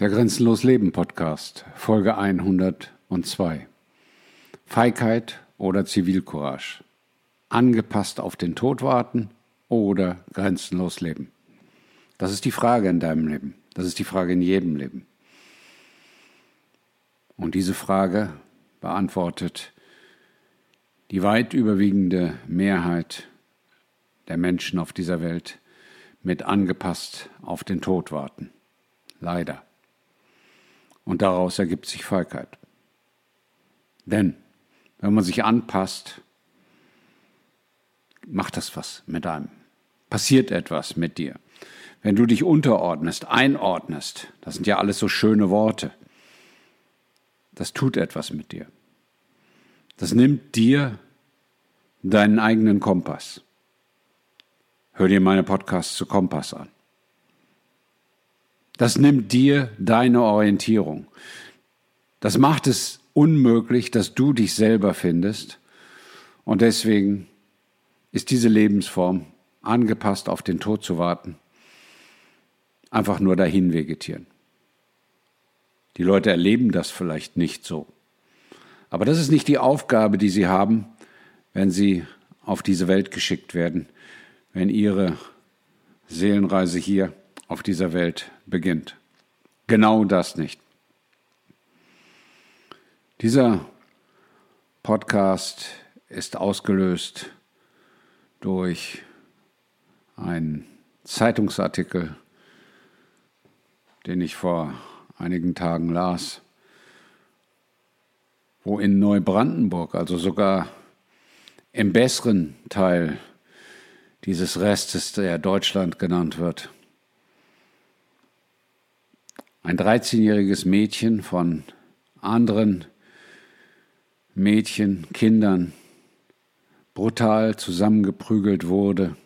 Der Grenzenlos Leben Podcast, Folge 102. Feigheit oder Zivilcourage? Angepasst auf den Tod warten oder grenzenlos leben? Das ist die Frage in deinem Leben. Das ist die Frage in jedem Leben. Und diese Frage beantwortet die weit überwiegende Mehrheit der Menschen auf dieser Welt mit angepasst auf den Tod warten. Leider. Und daraus ergibt sich Feigheit. Denn wenn man sich anpasst, macht das was mit einem. Passiert etwas mit dir. Wenn du dich unterordnest, einordnest, das sind ja alles so schöne Worte, das tut etwas mit dir. Das nimmt dir deinen eigenen Kompass. Hör dir meine Podcasts zu Kompass an. Das nimmt dir deine Orientierung. Das macht es unmöglich, dass du dich selber findest. Und deswegen ist diese Lebensform, angepasst auf den Tod zu warten, einfach nur dahin vegetieren. Die Leute erleben das vielleicht nicht so. Aber das ist nicht die Aufgabe, die sie haben, wenn sie auf diese Welt geschickt werden, wenn ihre Seelenreise hier auf dieser Welt beginnt. Genau das nicht. Dieser Podcast ist ausgelöst durch einen Zeitungsartikel, den ich vor einigen Tagen las, wo in Neubrandenburg, also sogar im besseren Teil dieses Restes, der Deutschland genannt wird, ein 13-jähriges Mädchen von anderen Mädchen, Kindern brutal zusammengeprügelt wurde,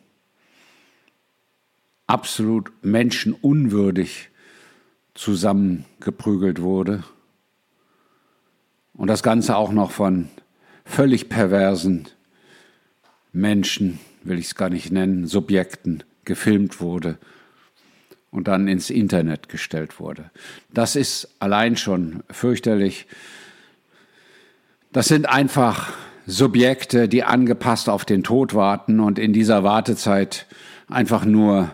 absolut menschenunwürdig zusammengeprügelt wurde. Und das Ganze auch noch von völlig perversen Menschen, will ich es gar nicht nennen, Subjekten gefilmt wurde und dann ins Internet gestellt wurde. Das ist allein schon fürchterlich. Das sind einfach Subjekte, die angepasst auf den Tod warten und in dieser Wartezeit einfach nur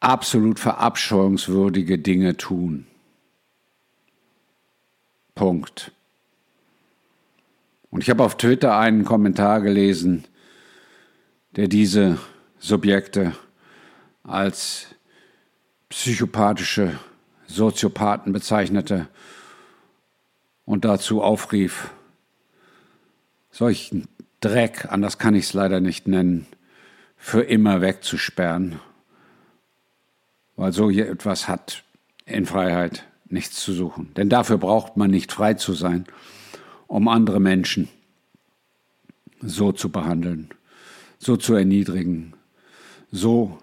absolut verabscheuungswürdige Dinge tun. Punkt. Und ich habe auf Twitter einen Kommentar gelesen, der diese Subjekte als psychopathische Soziopathen bezeichnete und dazu aufrief, solchen Dreck, anders kann ich es leider nicht nennen, für immer wegzusperren, weil so hier etwas hat in Freiheit nichts zu suchen. Denn dafür braucht man nicht frei zu sein, um andere Menschen so zu behandeln, so zu erniedrigen, so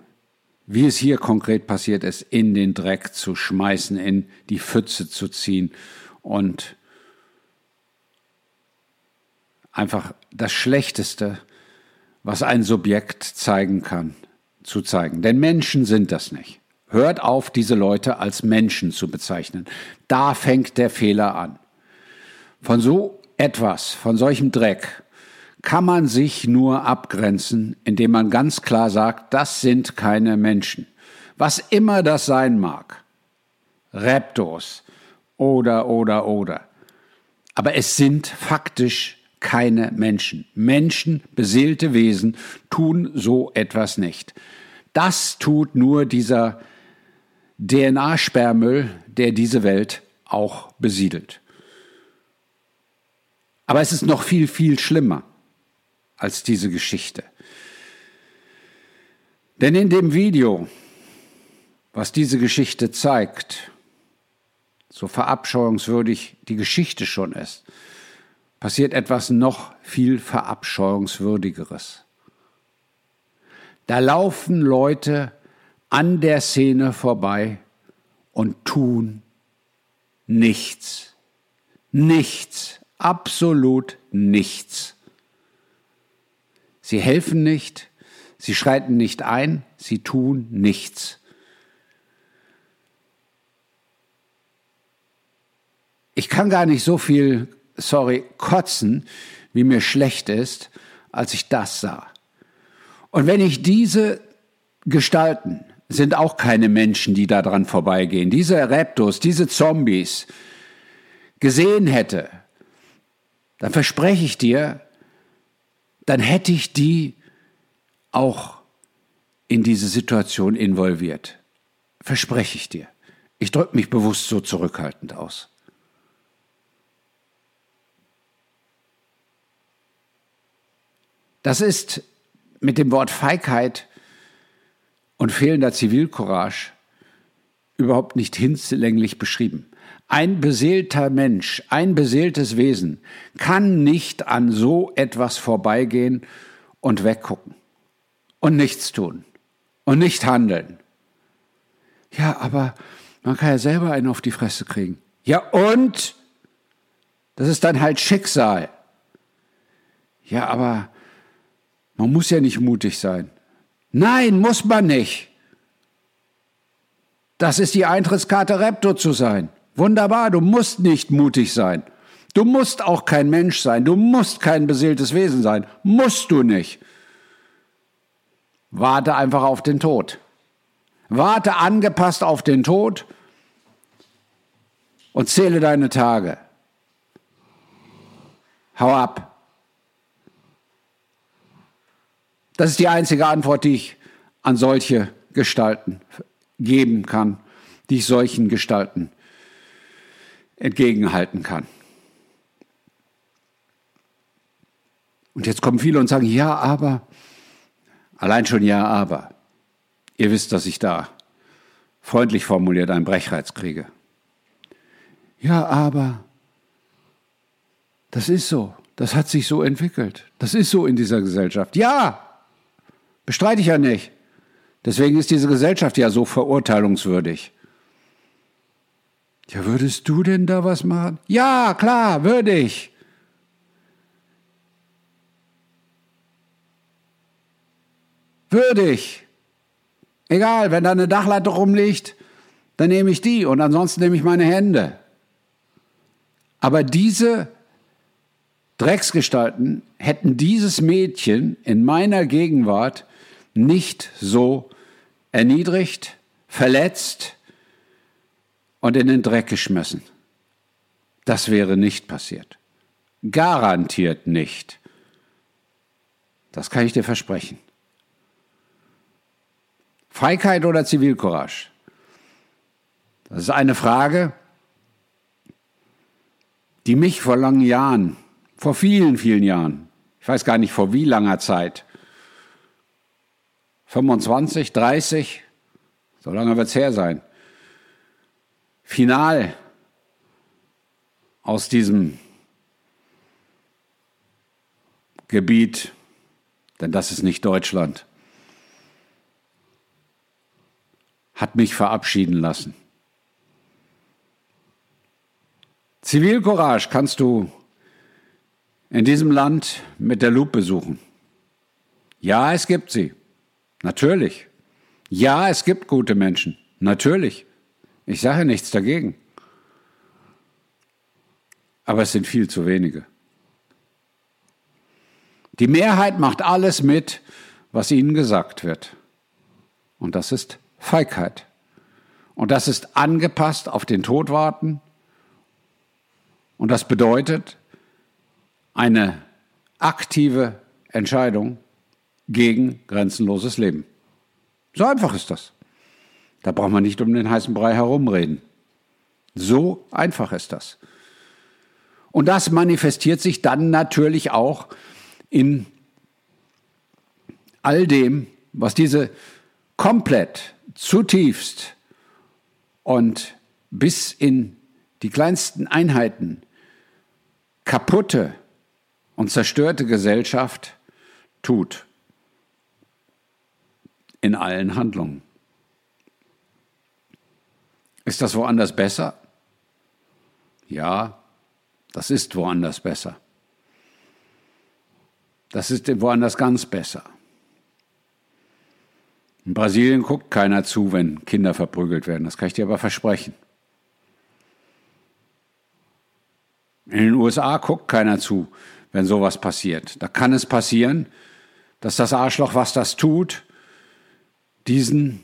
wie es hier konkret passiert ist, in den Dreck zu schmeißen, in die Pfütze zu ziehen und einfach das Schlechteste, was ein Subjekt zeigen kann, zu zeigen. Denn Menschen sind das nicht. Hört auf, diese Leute als Menschen zu bezeichnen. Da fängt der Fehler an. Von so etwas, von solchem Dreck, kann man sich nur abgrenzen, indem man ganz klar sagt, das sind keine Menschen. Was immer das sein mag. Reptos oder, oder, oder. Aber es sind faktisch keine Menschen. Menschen, beseelte Wesen, tun so etwas nicht. Das tut nur dieser DNA-Sperrmüll, der diese Welt auch besiedelt. Aber es ist noch viel, viel schlimmer als diese Geschichte. Denn in dem Video, was diese Geschichte zeigt, so verabscheuungswürdig die Geschichte schon ist, passiert etwas noch viel verabscheuungswürdigeres. Da laufen Leute an der Szene vorbei und tun nichts. Nichts, absolut nichts. Sie helfen nicht, sie schreiten nicht ein, sie tun nichts. Ich kann gar nicht so viel, sorry, kotzen, wie mir schlecht ist, als ich das sah. Und wenn ich diese Gestalten, sind auch keine Menschen, die daran vorbeigehen, diese Raptors, diese Zombies gesehen hätte, dann verspreche ich dir, dann hätte ich die auch in diese Situation involviert. Verspreche ich dir. Ich drücke mich bewusst so zurückhaltend aus. Das ist mit dem Wort Feigheit und fehlender Zivilcourage überhaupt nicht hinlänglich beschrieben. Ein beseelter Mensch, ein beseeltes Wesen kann nicht an so etwas vorbeigehen und weggucken und nichts tun und nicht handeln. Ja, aber man kann ja selber einen auf die Fresse kriegen. Ja, und? Das ist dann halt Schicksal. Ja, aber man muss ja nicht mutig sein. Nein, muss man nicht. Das ist die Eintrittskarte Repto zu sein. Wunderbar, du musst nicht mutig sein. Du musst auch kein Mensch sein. Du musst kein beseeltes Wesen sein. Musst du nicht. Warte einfach auf den Tod. Warte angepasst auf den Tod und zähle deine Tage. Hau ab. Das ist die einzige Antwort, die ich an solche Gestalten geben kann, die ich solchen Gestalten entgegenhalten kann. Und jetzt kommen viele und sagen, ja, aber, allein schon ja, aber. Ihr wisst, dass ich da freundlich formuliert einen Brechreiz kriege. Ja, aber, das ist so. Das hat sich so entwickelt. Das ist so in dieser Gesellschaft. Ja, Bestreite ich ja nicht. Deswegen ist diese Gesellschaft ja so verurteilungswürdig. Ja, würdest du denn da was machen? Ja, klar, würde ich. Würde ich. Egal, wenn da eine Dachlatte rumliegt, dann nehme ich die und ansonsten nehme ich meine Hände. Aber diese Drecksgestalten hätten dieses Mädchen in meiner Gegenwart nicht so erniedrigt, verletzt und in den Dreck geschmissen. Das wäre nicht passiert. Garantiert nicht. Das kann ich dir versprechen. Feigheit oder Zivilcourage? Das ist eine Frage, die mich vor langen Jahren, vor vielen, vielen Jahren, ich weiß gar nicht vor wie langer Zeit, 25, 30, so lange wird es her sein, final aus diesem Gebiet, denn das ist nicht Deutschland, hat mich verabschieden lassen. Zivilcourage kannst du in diesem Land mit der Lupe suchen. Ja, es gibt sie. Natürlich. Ja, es gibt gute Menschen. Natürlich. Ich sage nichts dagegen. Aber es sind viel zu wenige. Die Mehrheit macht alles mit, was ihnen gesagt wird. Und das ist Feigheit. Und das ist angepasst auf den Tod warten. Und das bedeutet eine aktive Entscheidung gegen grenzenloses Leben. So einfach ist das. Da braucht man nicht um den heißen Brei herumreden. So einfach ist das. Und das manifestiert sich dann natürlich auch in all dem, was diese komplett, zutiefst und bis in die kleinsten Einheiten kaputte und zerstörte Gesellschaft tut in allen Handlungen. Ist das woanders besser? Ja, das ist woanders besser. Das ist woanders ganz besser. In Brasilien guckt keiner zu, wenn Kinder verprügelt werden. Das kann ich dir aber versprechen. In den USA guckt keiner zu, wenn sowas passiert. Da kann es passieren, dass das Arschloch, was das tut, diesen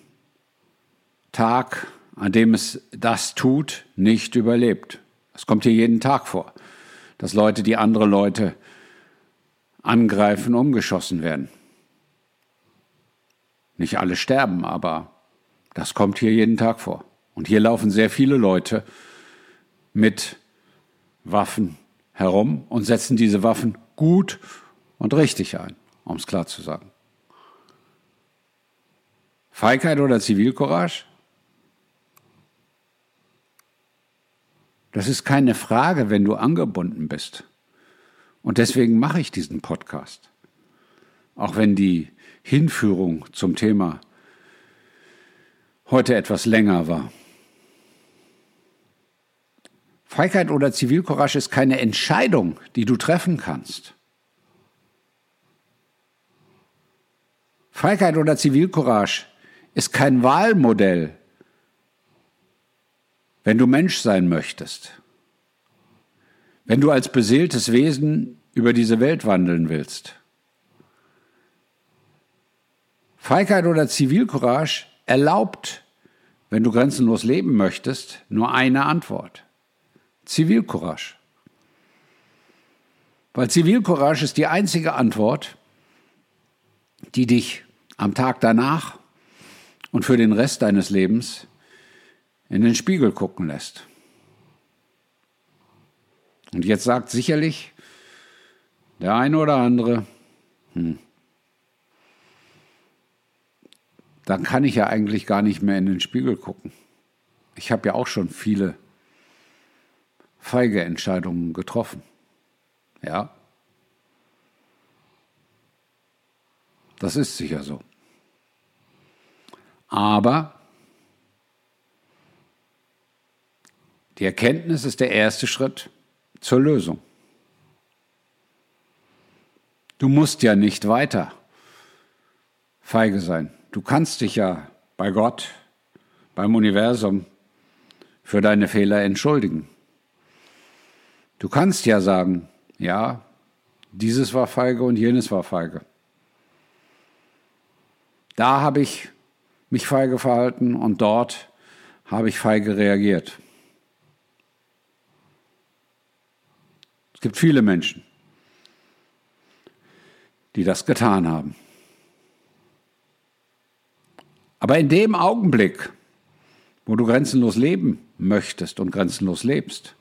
Tag, an dem es das tut, nicht überlebt. Das kommt hier jeden Tag vor, dass Leute, die andere Leute angreifen, umgeschossen werden. Nicht alle sterben, aber das kommt hier jeden Tag vor. Und hier laufen sehr viele Leute mit Waffen herum und setzen diese Waffen gut und richtig ein, um es klar zu sagen. Feigheit oder Zivilcourage? Das ist keine Frage, wenn du angebunden bist. Und deswegen mache ich diesen Podcast. Auch wenn die Hinführung zum Thema heute etwas länger war. Feigheit oder Zivilcourage ist keine Entscheidung, die du treffen kannst. Feigheit oder Zivilcourage ist kein Wahlmodell, wenn du Mensch sein möchtest. Wenn du als beseeltes Wesen über diese Welt wandeln willst. Feigheit oder Zivilcourage erlaubt, wenn du grenzenlos leben möchtest, nur eine Antwort. Zivilcourage. Weil Zivilcourage ist die einzige Antwort, die dich am Tag danach und für den Rest deines Lebens in den Spiegel gucken lässt. Und jetzt sagt sicherlich der eine oder andere, hm, dann kann ich ja eigentlich gar nicht mehr in den Spiegel gucken. Ich habe ja auch schon viele feige Entscheidungen getroffen. Ja. Das ist sicher so. Aber die Erkenntnis ist der erste Schritt zur Lösung. Du musst ja nicht weiter feige sein. Du kannst dich ja bei Gott, beim Universum für deine Fehler entschuldigen. Du kannst ja sagen, ja, dieses war feige und jenes war feige. Da habe ich mich feige verhalten und dort habe ich feige reagiert. Es gibt viele Menschen, die das getan haben. Aber in dem Augenblick, wo du grenzenlos leben möchtest und grenzenlos lebst,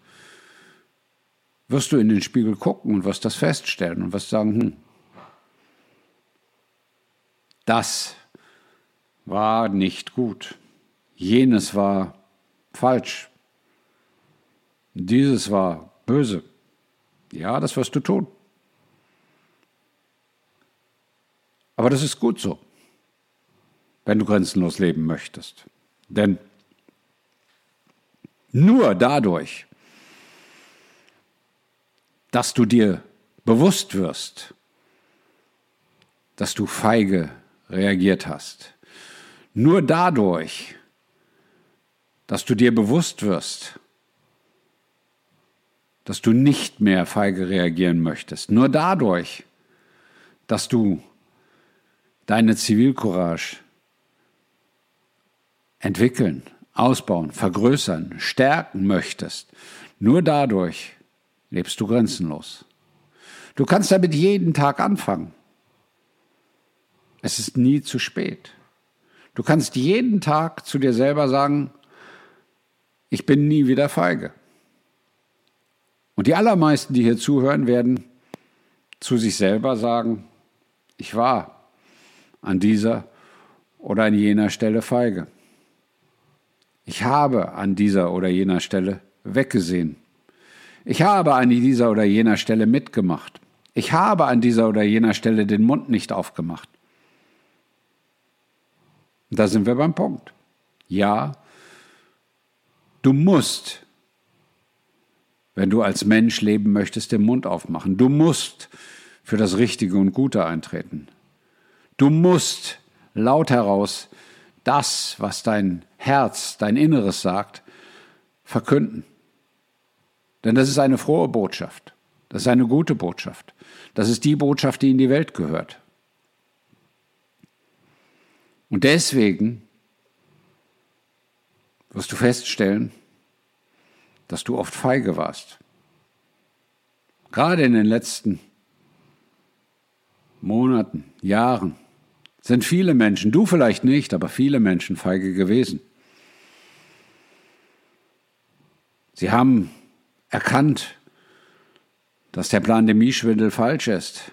wirst du in den Spiegel gucken und wirst das feststellen und wirst sagen, hm, das war nicht gut, jenes war falsch, dieses war böse. Ja, das wirst du tun. Aber das ist gut so wenn du grenzenlos leben möchtest. Denn nur dadurch, dass du dir bewusst wirst, dass du feige reagiert hast, nur dadurch, dass du dir bewusst wirst, dass du nicht mehr feige reagieren möchtest, nur dadurch, dass du deine Zivilcourage entwickeln, ausbauen, vergrößern, stärken möchtest, nur dadurch lebst du grenzenlos. Du kannst damit jeden Tag anfangen. Es ist nie zu spät. Du kannst jeden Tag zu dir selber sagen, ich bin nie wieder feige. Und die allermeisten, die hier zuhören, werden zu sich selber sagen, ich war an dieser oder an jener Stelle feige. Ich habe an dieser oder jener Stelle weggesehen. Ich habe an dieser oder jener Stelle mitgemacht. Ich habe an dieser oder jener Stelle den Mund nicht aufgemacht. Da sind wir beim Punkt. Ja, du musst, wenn du als Mensch leben möchtest, den Mund aufmachen. Du musst für das Richtige und Gute eintreten. Du musst laut heraus das, was dein Herz, dein Inneres sagt, verkünden. Denn das ist eine frohe Botschaft. Das ist eine gute Botschaft. Das ist die Botschaft, die in die Welt gehört. Und deswegen wirst du feststellen, dass du oft feige warst. Gerade in den letzten Monaten, Jahren sind viele Menschen, du vielleicht nicht, aber viele Menschen feige gewesen. Sie haben erkannt, dass der Pandemieschwindel falsch ist.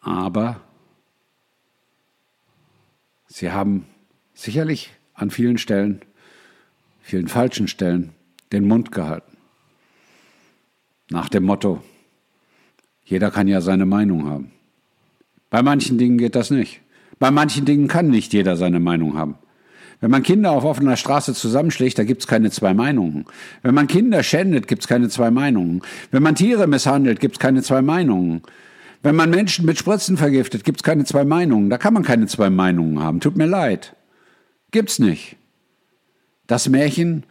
Aber sie haben sicherlich an vielen Stellen, vielen falschen Stellen, den Mund gehalten. Nach dem Motto, jeder kann ja seine Meinung haben. Bei manchen Dingen geht das nicht. Bei manchen Dingen kann nicht jeder seine Meinung haben. Wenn man Kinder auf offener Straße zusammenschlägt, da gibt's keine zwei Meinungen. Wenn man Kinder schändet, gibt's keine zwei Meinungen. Wenn man Tiere misshandelt, gibt's keine zwei Meinungen. Wenn man Menschen mit Spritzen vergiftet, gibt's keine zwei Meinungen. Da kann man keine zwei Meinungen haben. Tut mir leid. Gibt's nicht. Das Märchen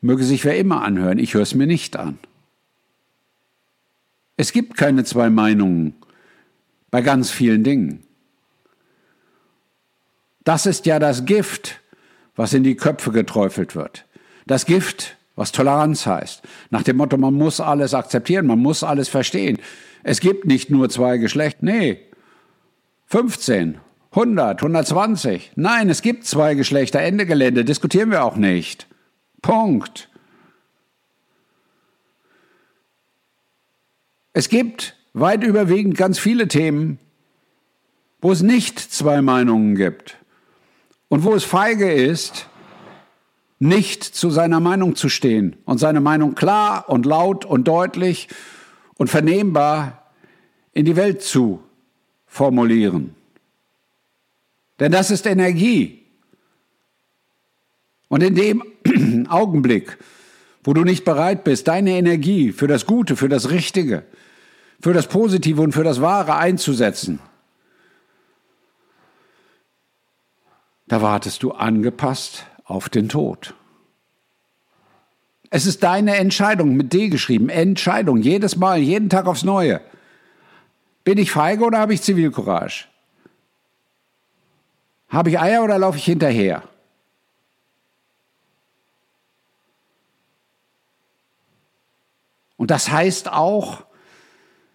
möge sich wer immer anhören. Ich höre es mir nicht an. Es gibt keine zwei Meinungen bei ganz vielen Dingen. Das ist ja das Gift, was in die Köpfe geträufelt wird. Das Gift, was Toleranz heißt. Nach dem Motto, man muss alles akzeptieren, man muss alles verstehen. Es gibt nicht nur zwei Geschlechter. Nee. 15, 100, 120. Nein, es gibt zwei Geschlechter. Ende Gelände. Diskutieren wir auch nicht. Punkt. Es gibt weit überwiegend ganz viele Themen, wo es nicht zwei Meinungen gibt und wo es feige ist, nicht zu seiner Meinung zu stehen und seine Meinung klar und laut und deutlich und vernehmbar in die Welt zu formulieren. Denn das ist Energie. Und in dem Augenblick, wo du nicht bereit bist, deine Energie für das Gute, für das Richtige, für das Positive und für das Wahre einzusetzen. Da wartest du angepasst auf den Tod. Es ist deine Entscheidung, mit D geschrieben, Entscheidung, jedes Mal, jeden Tag aufs Neue. Bin ich feige oder habe ich Zivilcourage? Habe ich Eier oder laufe ich hinterher? Und das heißt auch,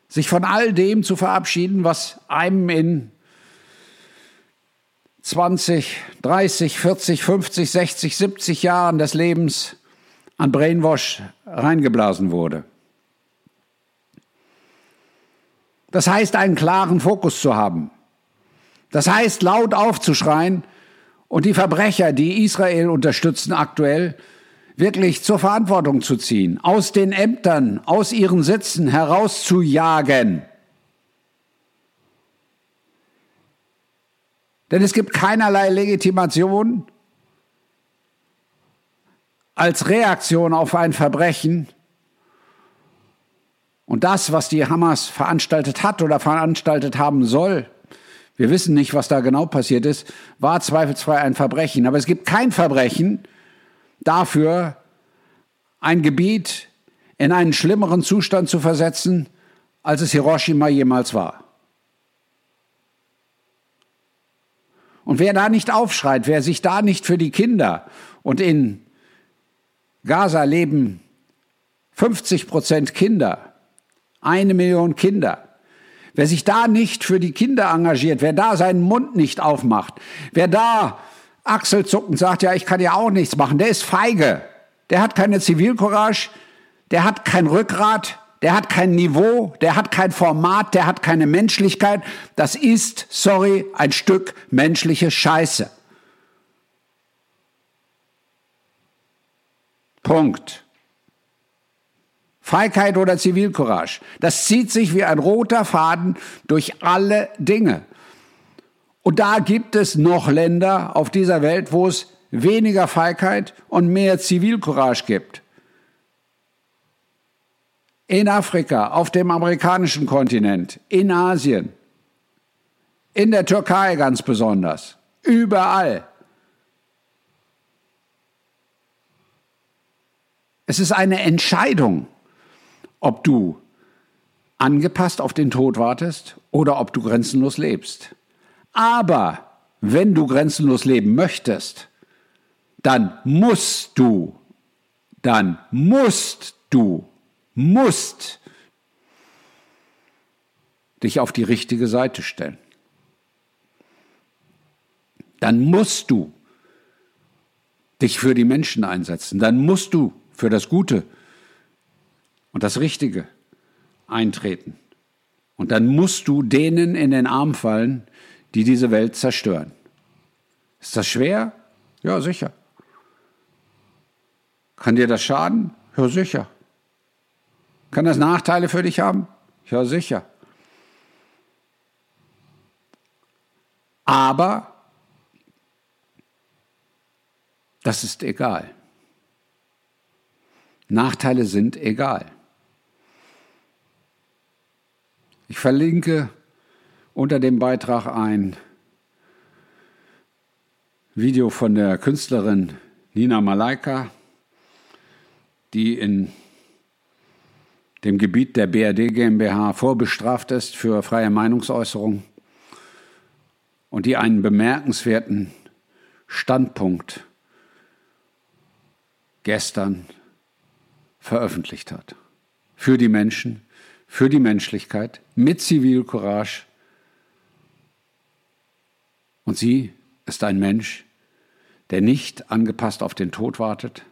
sich von all dem zu verabschieden, was einem in 20, 30, 40, 50, 60, 70 Jahren des Lebens an Brainwash reingeblasen wurde. Das heißt, einen klaren Fokus zu haben. Das heißt, laut aufzuschreien und die Verbrecher, die Israel unterstützen aktuell, wirklich zur Verantwortung zu ziehen, aus den Ämtern, aus ihren Sitzen herauszujagen. Denn es gibt keinerlei Legitimation als Reaktion auf ein Verbrechen. Und das, was die Hamas veranstaltet hat oder veranstaltet haben soll, wir wissen nicht, was da genau passiert ist, war zweifelsfrei ein Verbrechen. Aber es gibt kein Verbrechen, dafür, ein Gebiet in einen schlimmeren Zustand zu versetzen, als es Hiroshima jemals war. Und wer da nicht aufschreit, wer sich da nicht für die Kinder und in Gaza leben 50 Prozent Kinder, eine Million Kinder, wer sich da nicht für die Kinder engagiert, wer da seinen Mund nicht aufmacht, wer da achselzuckend sagt, ja, ich kann ja auch nichts machen, der ist feige. Der hat keine Zivilcourage, der hat kein Rückgrat, der hat kein Niveau, der hat kein Format, der hat keine Menschlichkeit. Das ist, sorry, ein Stück menschliche Scheiße. Punkt. Feigheit oder Zivilcourage. Das zieht sich wie ein roter Faden durch alle Dinge. Und da gibt es noch Länder auf dieser Welt, wo es weniger Feigheit und mehr Zivilcourage gibt. In Afrika, auf dem amerikanischen Kontinent, in Asien, in der Türkei ganz besonders, überall. Es ist eine Entscheidung, ob du angepasst auf den Tod wartest oder ob du grenzenlos lebst. Aber wenn du grenzenlos leben möchtest, dann musst du, dann musst du, musst dich auf die richtige Seite stellen. Dann musst du dich für die Menschen einsetzen. Dann musst du für das Gute und das Richtige eintreten. Und dann musst du denen in den Arm fallen, die diese Welt zerstören. Ist das schwer? Ja, sicher. Kann dir das schaden? Ja, sicher. Kann das Nachteile für dich haben? Ja, sicher. Aber das ist egal. Nachteile sind egal. Ich verlinke unter dem Beitrag ein Video von der Künstlerin Nina Malaika, die in dem Gebiet der BRD GmbH vorbestraft ist für freie Meinungsäußerung und die einen bemerkenswerten Standpunkt gestern veröffentlicht hat. Für die Menschen, für die Menschlichkeit, mit Zivilcourage. Und sie ist ein Mensch, der nicht angepasst auf den Tod wartet,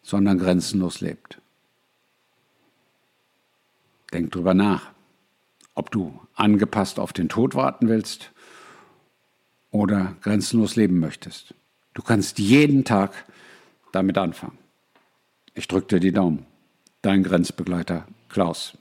sondern grenzenlos lebt. Denk drüber nach, ob du angepasst auf den Tod warten willst oder grenzenlos leben möchtest. Du kannst jeden Tag damit anfangen. Ich drücke dir die Daumen. Dein Grenzbegleiter Klaus.